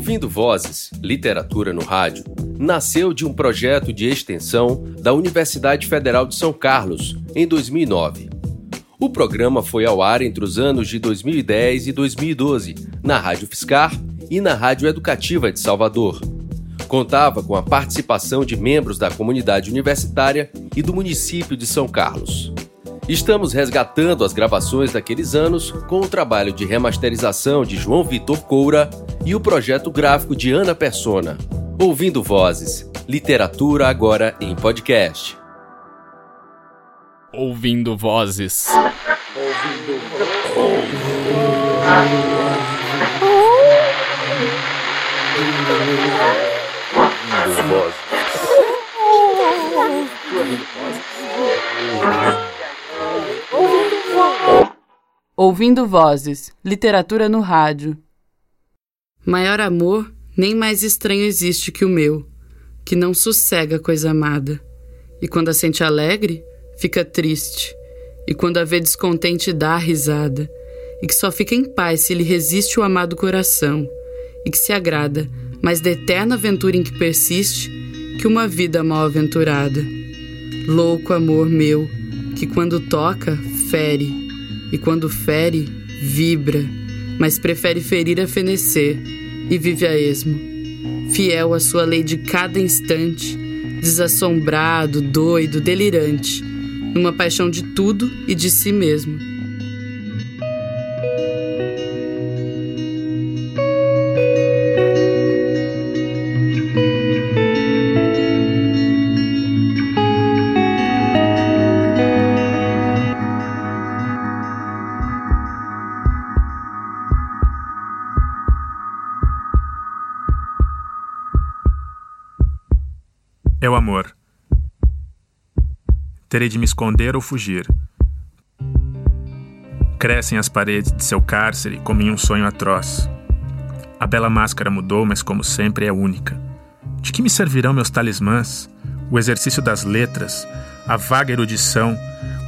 Ouvindo Vozes, Literatura no Rádio, nasceu de um projeto de extensão da Universidade Federal de São Carlos, em 2009. O programa foi ao ar entre os anos de 2010 e 2012, na Rádio Fiscar e na Rádio Educativa de Salvador. Contava com a participação de membros da comunidade universitária e do município de São Carlos. Estamos resgatando as gravações daqueles anos com o trabalho de remasterização de João Vitor Coura e o projeto gráfico de Ana Persona. Ouvindo Vozes. Literatura agora em podcast. Ouvindo Vozes. Ouvindo, Vozes. Ouvindo Vozes, Literatura no Rádio. Maior amor, nem mais estranho existe que o meu, que não sossega coisa amada. E quando a sente alegre, fica triste. E quando a vê descontente, dá risada. E que só fica em paz se lhe resiste o amado coração. E que se agrada, mas da eterna aventura em que persiste, que uma vida mal aventurada. Louco amor meu, que quando toca, fere e quando fere, vibra, mas prefere ferir a fenecer e vive a esmo. Fiel à sua lei de cada instante, desassombrado, doido, delirante, numa paixão de tudo e de si mesmo Terei de me esconder ou fugir. Crescem as paredes de seu cárcere como em um sonho atroz. A bela máscara mudou, mas como sempre é única. De que me servirão meus talismãs? O exercício das letras, a vaga erudição,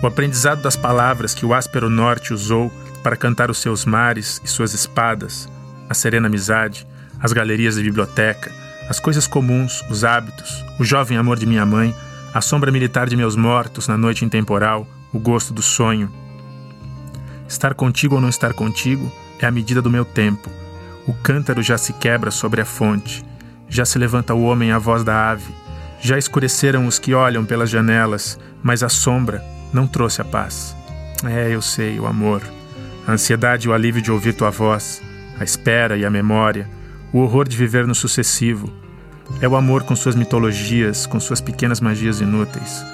o aprendizado das palavras que o áspero norte usou para cantar os seus mares e suas espadas, a serena amizade, as galerias de biblioteca, as coisas comuns, os hábitos, o jovem amor de minha mãe, a sombra militar de meus mortos na noite intemporal, o gosto do sonho. Estar contigo ou não estar contigo é a medida do meu tempo. O cântaro já se quebra sobre a fonte, já se levanta o homem à voz da ave, já escureceram os que olham pelas janelas, mas a sombra não trouxe a paz. É, eu sei, o amor, a ansiedade e o alívio de ouvir tua voz, a espera e a memória o horror de viver no sucessivo. É o amor com suas mitologias, com suas pequenas magias inúteis.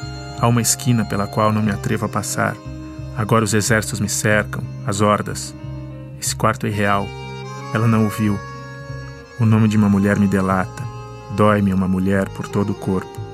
Há uma esquina pela qual não me atrevo a passar. Agora os exércitos me cercam, as hordas. Esse quarto é irreal. Ela não o viu. O nome de uma mulher me delata. Dói-me uma mulher por todo o corpo.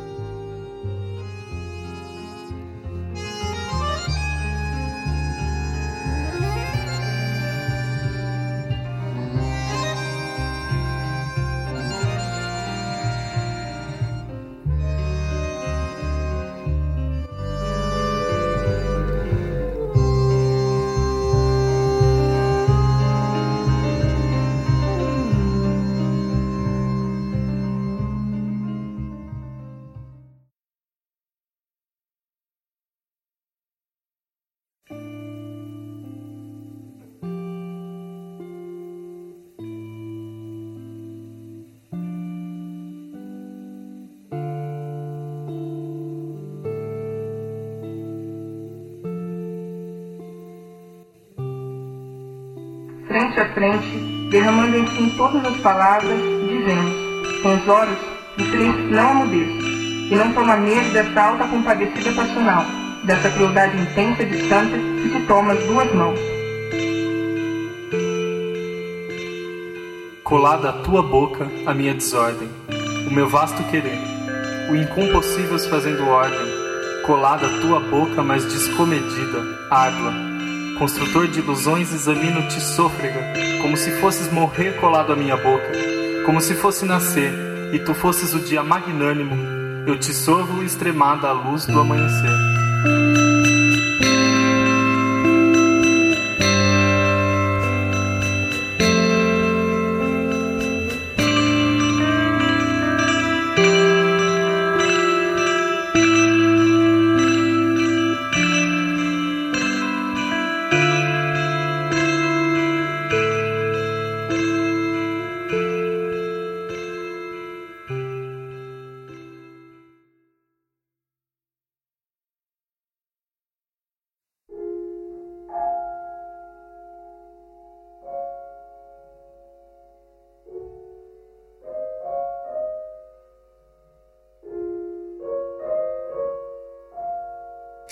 A frente, derramando em si todas as palavras, dizendo, com os olhos, o silêncio não amudeça, e não toma medo dessa alta compadecida passional, dessa crueldade intensa e distante que se toma as duas mãos. Colada à tua boca a minha desordem, o meu vasto querer, o incompossível fazendo ordem, colada à tua boca, mas descomedida, água, construtor de ilusões, examino-te sôfrega, como se fosses morrer colado à minha boca, como se fosse nascer, e tu fosses o dia magnânimo, eu te sorvo extremada à luz do amanhecer.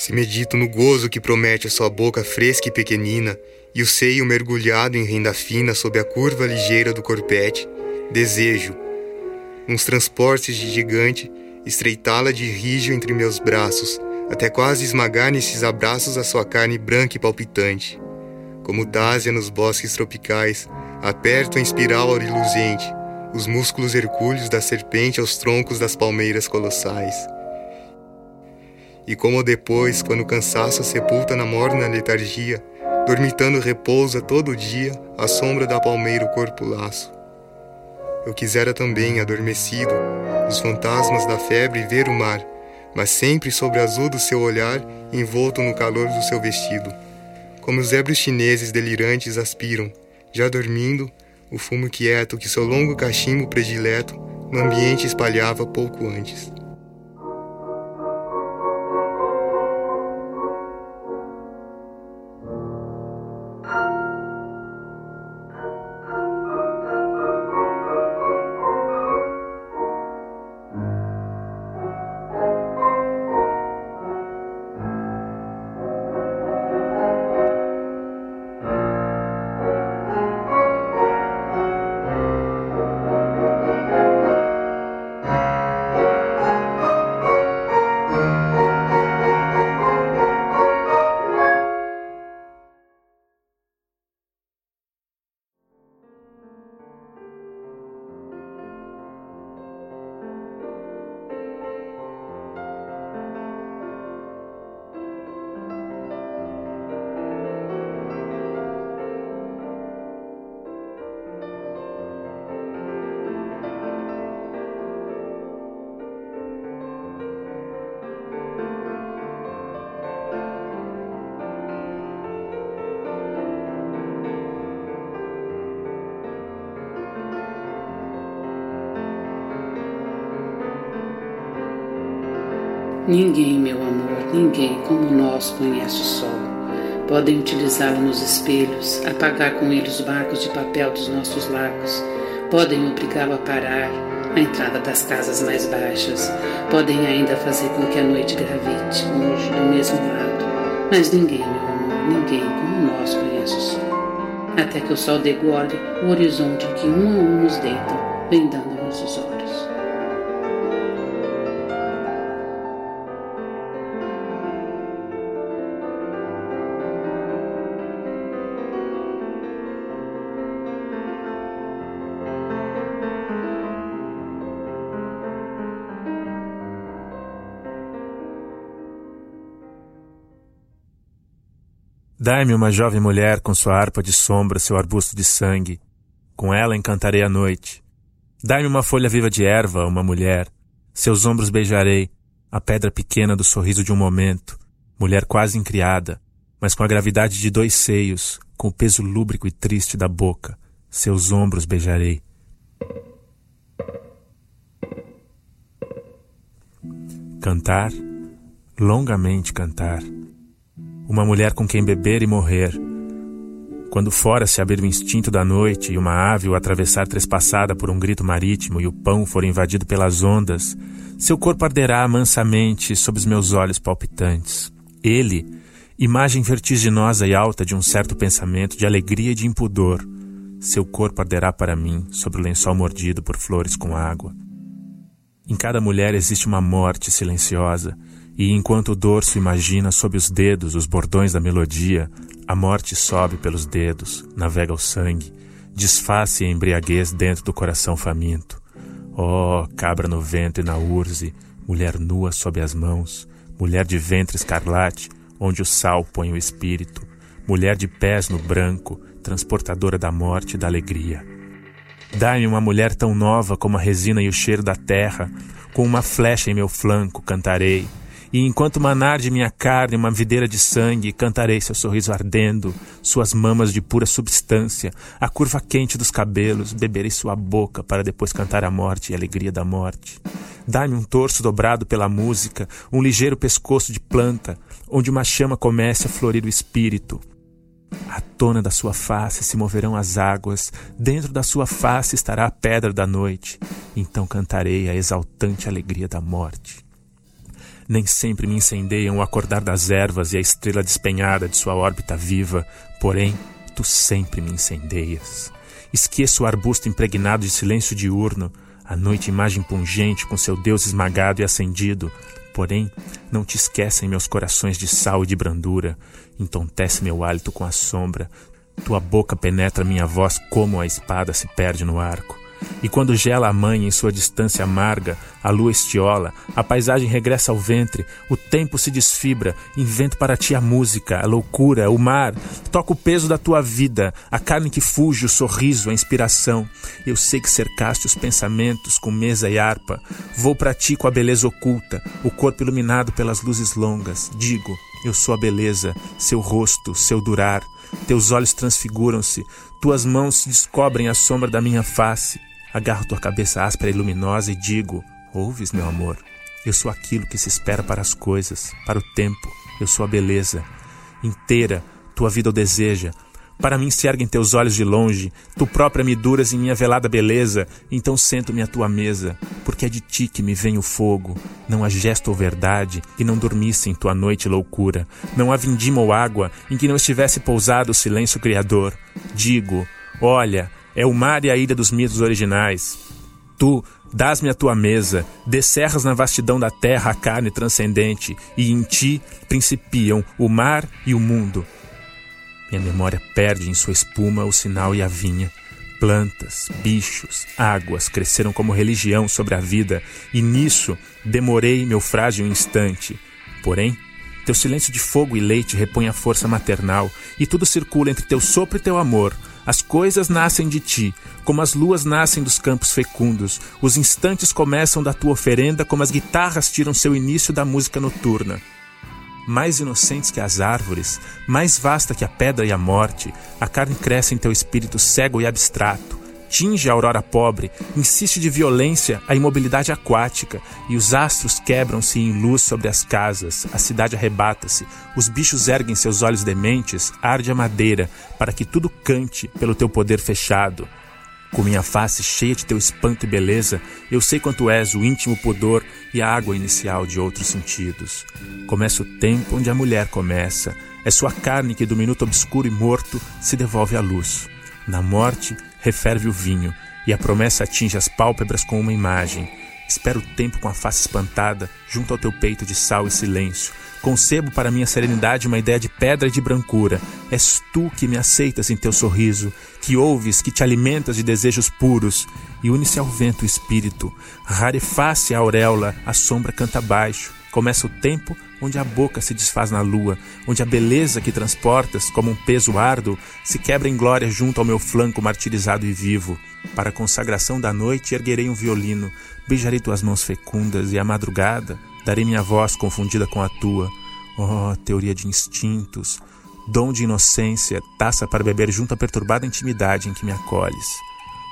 Se medito no gozo que promete a sua boca fresca e pequenina, e o seio mergulhado em renda fina sob a curva ligeira do corpete, desejo, uns transportes de gigante, estreitá-la de rijo entre meus braços, até quase esmagar nesses abraços a sua carne branca e palpitante. Como dásia nos bosques tropicais, aperto em espiral aureluzente, os músculos hercúleos da serpente aos troncos das palmeiras colossais. E como depois, quando o cansaço sepulta na morna letargia, dormitando repousa todo dia à sombra da palmeira o corpo laço. Eu quisera também, adormecido, os fantasmas da febre ver o mar, mas sempre sobre azul do seu olhar, envolto no calor do seu vestido. Como os zebros chineses delirantes aspiram, já dormindo, o fumo quieto que seu longo cachimbo predileto no ambiente espalhava pouco antes. Ninguém, meu amor, ninguém como nós conhece o sol. Podem utilizá-lo nos espelhos, apagar com ele os barcos de papel dos nossos lagos. Podem obrigá-lo a parar à entrada das casas mais baixas. Podem ainda fazer com que a noite gravite longe do mesmo lado. Mas ninguém, meu amor, ninguém como nós conhece o sol. Até que o sol degole o horizonte que um a um nos deitam, vendando-nos os olhos. Dai-me uma jovem mulher com sua harpa de sombra, seu arbusto de sangue. Com ela encantarei a noite. Dai-me uma folha viva de erva, uma mulher. Seus ombros beijarei, a pedra pequena do sorriso de um momento. Mulher quase incriada, mas com a gravidade de dois seios, com o peso lúbrico e triste da boca. Seus ombros beijarei. Cantar, longamente cantar uma mulher com quem beber e morrer. Quando fora se abrir o instinto da noite e uma ave o atravessar trespassada por um grito marítimo e o pão for invadido pelas ondas, seu corpo arderá mansamente sob os meus olhos palpitantes. Ele, imagem vertiginosa e alta de um certo pensamento de alegria e de impudor, seu corpo arderá para mim sobre o lençol mordido por flores com água. Em cada mulher existe uma morte silenciosa, e enquanto o dorso imagina sob os dedos os bordões da melodia, a morte sobe pelos dedos, navega o sangue, desfaz-se a embriaguez dentro do coração faminto. Oh, cabra no vento e na urze, mulher nua sob as mãos, mulher de ventre escarlate, onde o sal põe o espírito, mulher de pés no branco, transportadora da morte e da alegria. Dai-me uma mulher tão nova como a resina e o cheiro da terra, com uma flecha em meu flanco cantarei, e enquanto manar de minha carne uma videira de sangue, cantarei seu sorriso ardendo, suas mamas de pura substância, a curva quente dos cabelos, beberei sua boca para depois cantar a morte e a alegria da morte. Dá-me um torso dobrado pela música, um ligeiro pescoço de planta, onde uma chama comece a florir o espírito. À tona da sua face se moverão as águas, dentro da sua face estará a pedra da noite. Então cantarei a exaltante alegria da morte. Nem sempre me incendeiam o acordar das ervas e a estrela despenhada de sua órbita viva, porém, tu sempre me incendeias. Esqueço o arbusto impregnado de silêncio diurno, a noite imagem pungente com seu Deus esmagado e acendido, porém, não te esquecem meus corações de sal e de brandura, entontece meu hálito com a sombra, tua boca penetra minha voz como a espada se perde no arco. E quando gela a mãe em sua distância amarga, a lua estiola, a paisagem regressa ao ventre, o tempo se desfibra, invento para ti a música, a loucura, o mar, toca o peso da tua vida, a carne que fuge, o sorriso, a inspiração. Eu sei que cercaste os pensamentos com mesa e harpa, vou para ti com a beleza oculta, o corpo iluminado pelas luzes longas. Digo, eu sou a beleza, seu rosto, seu durar. Teus olhos transfiguram-se, tuas mãos se descobrem a sombra da minha face. Agarro tua cabeça áspera e luminosa e digo: Ouves, meu amor? Eu sou aquilo que se espera para as coisas, para o tempo. Eu sou a beleza. Inteira, tua vida o deseja. Para mim se erguem teus olhos de longe, tu própria me duras em minha velada beleza, então sento-me à tua mesa, porque é de ti que me vem o fogo. Não há gesto ou verdade que não dormisse em tua noite loucura, não há vindima ou água em que não estivesse pousado o silêncio criador. Digo, olha, é o mar e a ilha dos mitos originais. Tu dás-me a tua mesa, descerras na vastidão da terra a carne transcendente, e em ti principiam o mar e o mundo. Minha memória perde em sua espuma o sinal e a vinha. Plantas, bichos, águas cresceram como religião sobre a vida, e nisso demorei meu frágil instante. Porém, teu silêncio de fogo e leite repõe a força maternal, e tudo circula entre teu sopro e teu amor, as coisas nascem de ti, como as luas nascem dos campos fecundos. Os instantes começam da tua oferenda, como as guitarras tiram seu início da música noturna. Mais inocentes que as árvores, mais vasta que a pedra e a morte, a carne cresce em teu espírito cego e abstrato tinge a aurora pobre, insiste de violência a imobilidade aquática, e os astros quebram-se em luz sobre as casas, a cidade arrebata-se, os bichos erguem seus olhos dementes, arde a madeira, para que tudo cante pelo teu poder fechado. Com minha face cheia de teu espanto e beleza, eu sei quanto és o íntimo pudor e a água inicial de outros sentidos. Começa o tempo onde a mulher começa, é sua carne que do minuto obscuro e morto se devolve à luz. Na morte, referve o vinho, e a promessa atinge as pálpebras com uma imagem. Espero o tempo com a face espantada, junto ao teu peito de sal e silêncio. Concebo para minha serenidade uma ideia de pedra e de brancura. És tu que me aceitas em teu sorriso, que ouves, que te alimentas de desejos puros. E une-se ao vento o espírito. Rareface a auréola, a sombra canta baixo. Começa o tempo onde a boca se desfaz na lua, onde a beleza que transportas como um peso árduo se quebra em glória junto ao meu flanco martirizado e vivo. Para a consagração da noite erguerei um violino, beijarei tuas mãos fecundas e à madrugada darei minha voz confundida com a tua. Oh, teoria de instintos, dom de inocência, taça para beber junto à perturbada intimidade em que me acolhes.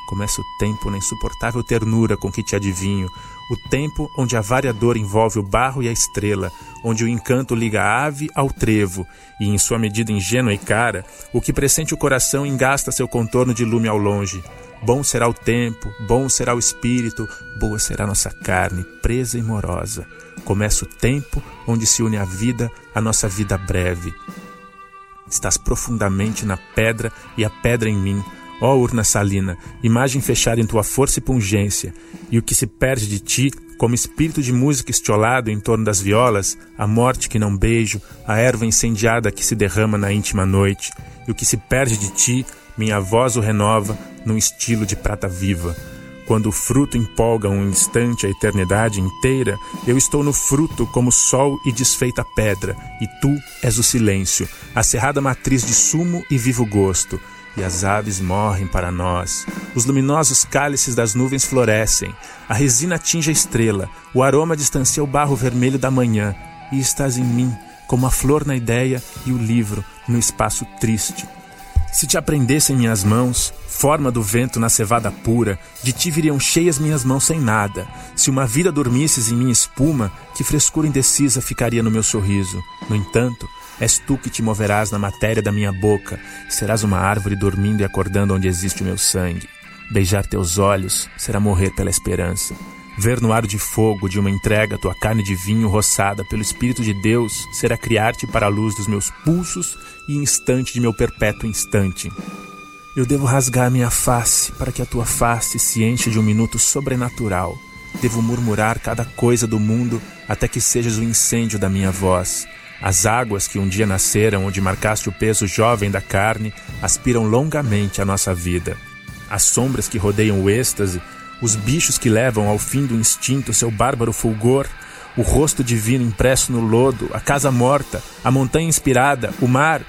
Começa o tempo na insuportável ternura com que te adivinho, o tempo onde a variadora envolve o barro e a estrela, onde o encanto liga a ave ao trevo, e em sua medida ingênua e cara, o que pressente o coração engasta seu contorno de lume ao longe. Bom será o tempo, bom será o espírito, boa será nossa carne, presa e morosa. Começa o tempo onde se une a vida, a nossa vida breve. Estás profundamente na pedra e a pedra em mim, Ó urna salina, imagem fechada em tua força e pungência, e o que se perde de ti, como espírito de música estiolado em torno das violas, a morte que não beijo, a erva incendiada que se derrama na íntima noite, e o que se perde de ti, minha voz o renova num estilo de prata viva. Quando o fruto empolga um instante a eternidade inteira, eu estou no fruto como sol e desfeita pedra, e tu és o silêncio, a cerrada matriz de sumo e vivo gosto e as aves morrem para nós. Os luminosos cálices das nuvens florescem, a resina atinge a estrela, o aroma distancia o barro vermelho da manhã, e estás em mim, como a flor na ideia e o livro no espaço triste. Se te aprendessem minhas mãos, forma do vento na cevada pura, de ti viriam cheias minhas mãos sem nada. Se uma vida dormisses em minha espuma, que frescura indecisa ficaria no meu sorriso. No entanto, És tu que te moverás na matéria da minha boca, serás uma árvore dormindo e acordando onde existe o meu sangue. Beijar teus olhos será morrer pela esperança. Ver no ar de fogo de uma entrega tua carne de vinho roçada pelo Espírito de Deus será criar-te para a luz dos meus pulsos e instante de meu perpétuo instante. Eu devo rasgar minha face para que a tua face se enche de um minuto sobrenatural. Devo murmurar cada coisa do mundo até que sejas o incêndio da minha voz. As águas que um dia nasceram onde marcaste o peso jovem da carne aspiram longamente a nossa vida. As sombras que rodeiam o êxtase os bichos que levam ao fim do instinto seu bárbaro fulgor, o rosto divino impresso no lodo, a casa morta, a montanha inspirada, o mar,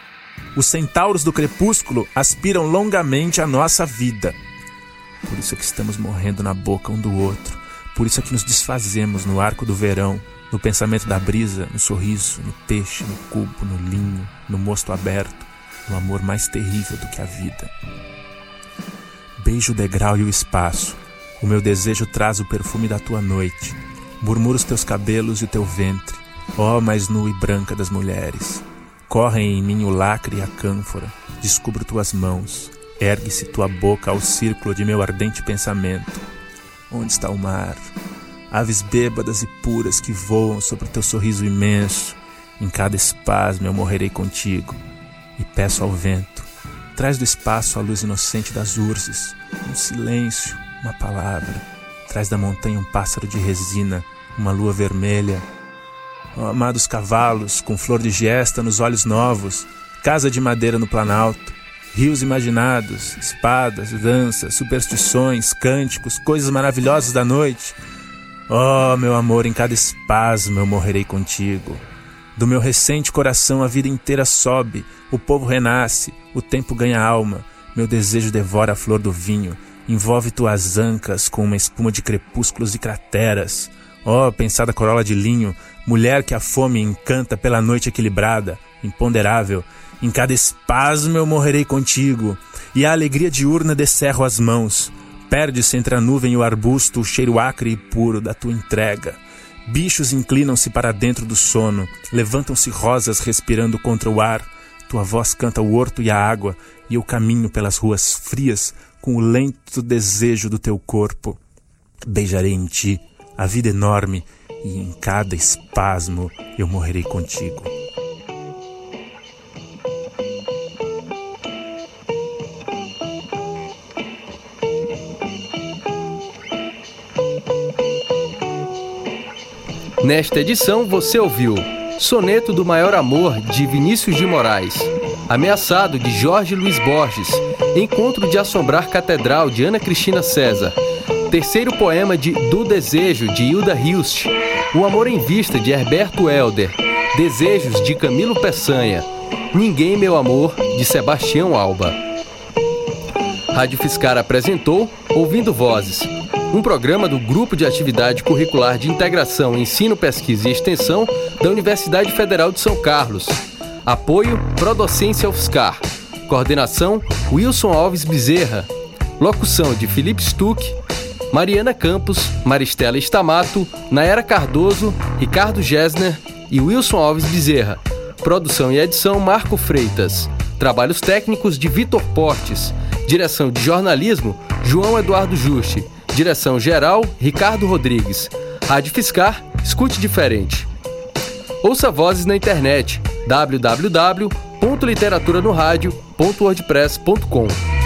os centauros do crepúsculo aspiram longamente a nossa vida. Por isso é que estamos morrendo na boca um do outro, por isso é que nos desfazemos no arco do verão, no pensamento da brisa, no sorriso, no peixe, no cubo, no linho, no mosto aberto, no amor mais terrível do que a vida. Beijo o degrau e o espaço, o meu desejo traz o perfume da tua noite. Murmura os teus cabelos e o teu ventre, ó mais nua e branca das mulheres. Correm em mim o lacre e a cânfora. Descubro tuas mãos. Ergue-se tua boca ao círculo de meu ardente pensamento. Onde está o mar? Aves bêbadas e puras que voam sobre teu sorriso imenso. Em cada espasmo eu morrerei contigo. E peço ao vento: traz do espaço a luz inocente das urzes, um silêncio, uma palavra. Traz da montanha um pássaro de resina, uma lua vermelha. Oh, amados cavalos, com flor de gesta nos olhos novos, casa de madeira no planalto, rios imaginados, espadas, danças, superstições, cânticos, coisas maravilhosas da noite. Oh, meu amor, em cada espasmo eu morrerei contigo. Do meu recente coração a vida inteira sobe, o povo renasce, o tempo ganha alma, meu desejo devora a flor do vinho, envolve tuas ancas com uma espuma de crepúsculos e crateras. Oh, pensada corola de linho, mulher que a fome encanta pela noite equilibrada, imponderável, em cada espasmo eu morrerei contigo, e a alegria diurna descerro as mãos. Perde-se entre a nuvem e o arbusto o cheiro acre e puro da tua entrega. Bichos inclinam-se para dentro do sono, levantam-se rosas respirando contra o ar. Tua voz canta o horto e a água, e eu caminho pelas ruas frias, com o lento desejo do teu corpo. Beijarei em ti a vida enorme e em cada espasmo eu morrerei contigo. Nesta edição você ouviu Soneto do Maior Amor de Vinícius de Moraes, Ameaçado de Jorge Luiz Borges, Encontro de Assombrar Catedral de Ana Cristina César, Terceiro poema de Do Desejo de Hilda Hilst, O Amor em Vista de Herberto Helder, Desejos de Camilo Peçanha, Ninguém Meu Amor de Sebastião Alba. Rádio Fiscar apresentou Ouvindo Vozes, um programa do Grupo de Atividade Curricular de Integração, Ensino, Pesquisa e Extensão da Universidade Federal de São Carlos. Apoio Prodocência UFSCar. Coordenação Wilson Alves Bezerra. Locução de Felipe Stuck, Mariana Campos, Maristela Estamato, Naera Cardoso, Ricardo Gessner e Wilson Alves Bezerra. Produção e edição Marco Freitas. Trabalhos técnicos de Vitor Portes. Direção de jornalismo João Eduardo Juste. Direção geral Ricardo Rodrigues. Rádio Fiscar, escute diferente. Ouça vozes na internet www.literaturanoradio.wordpress.com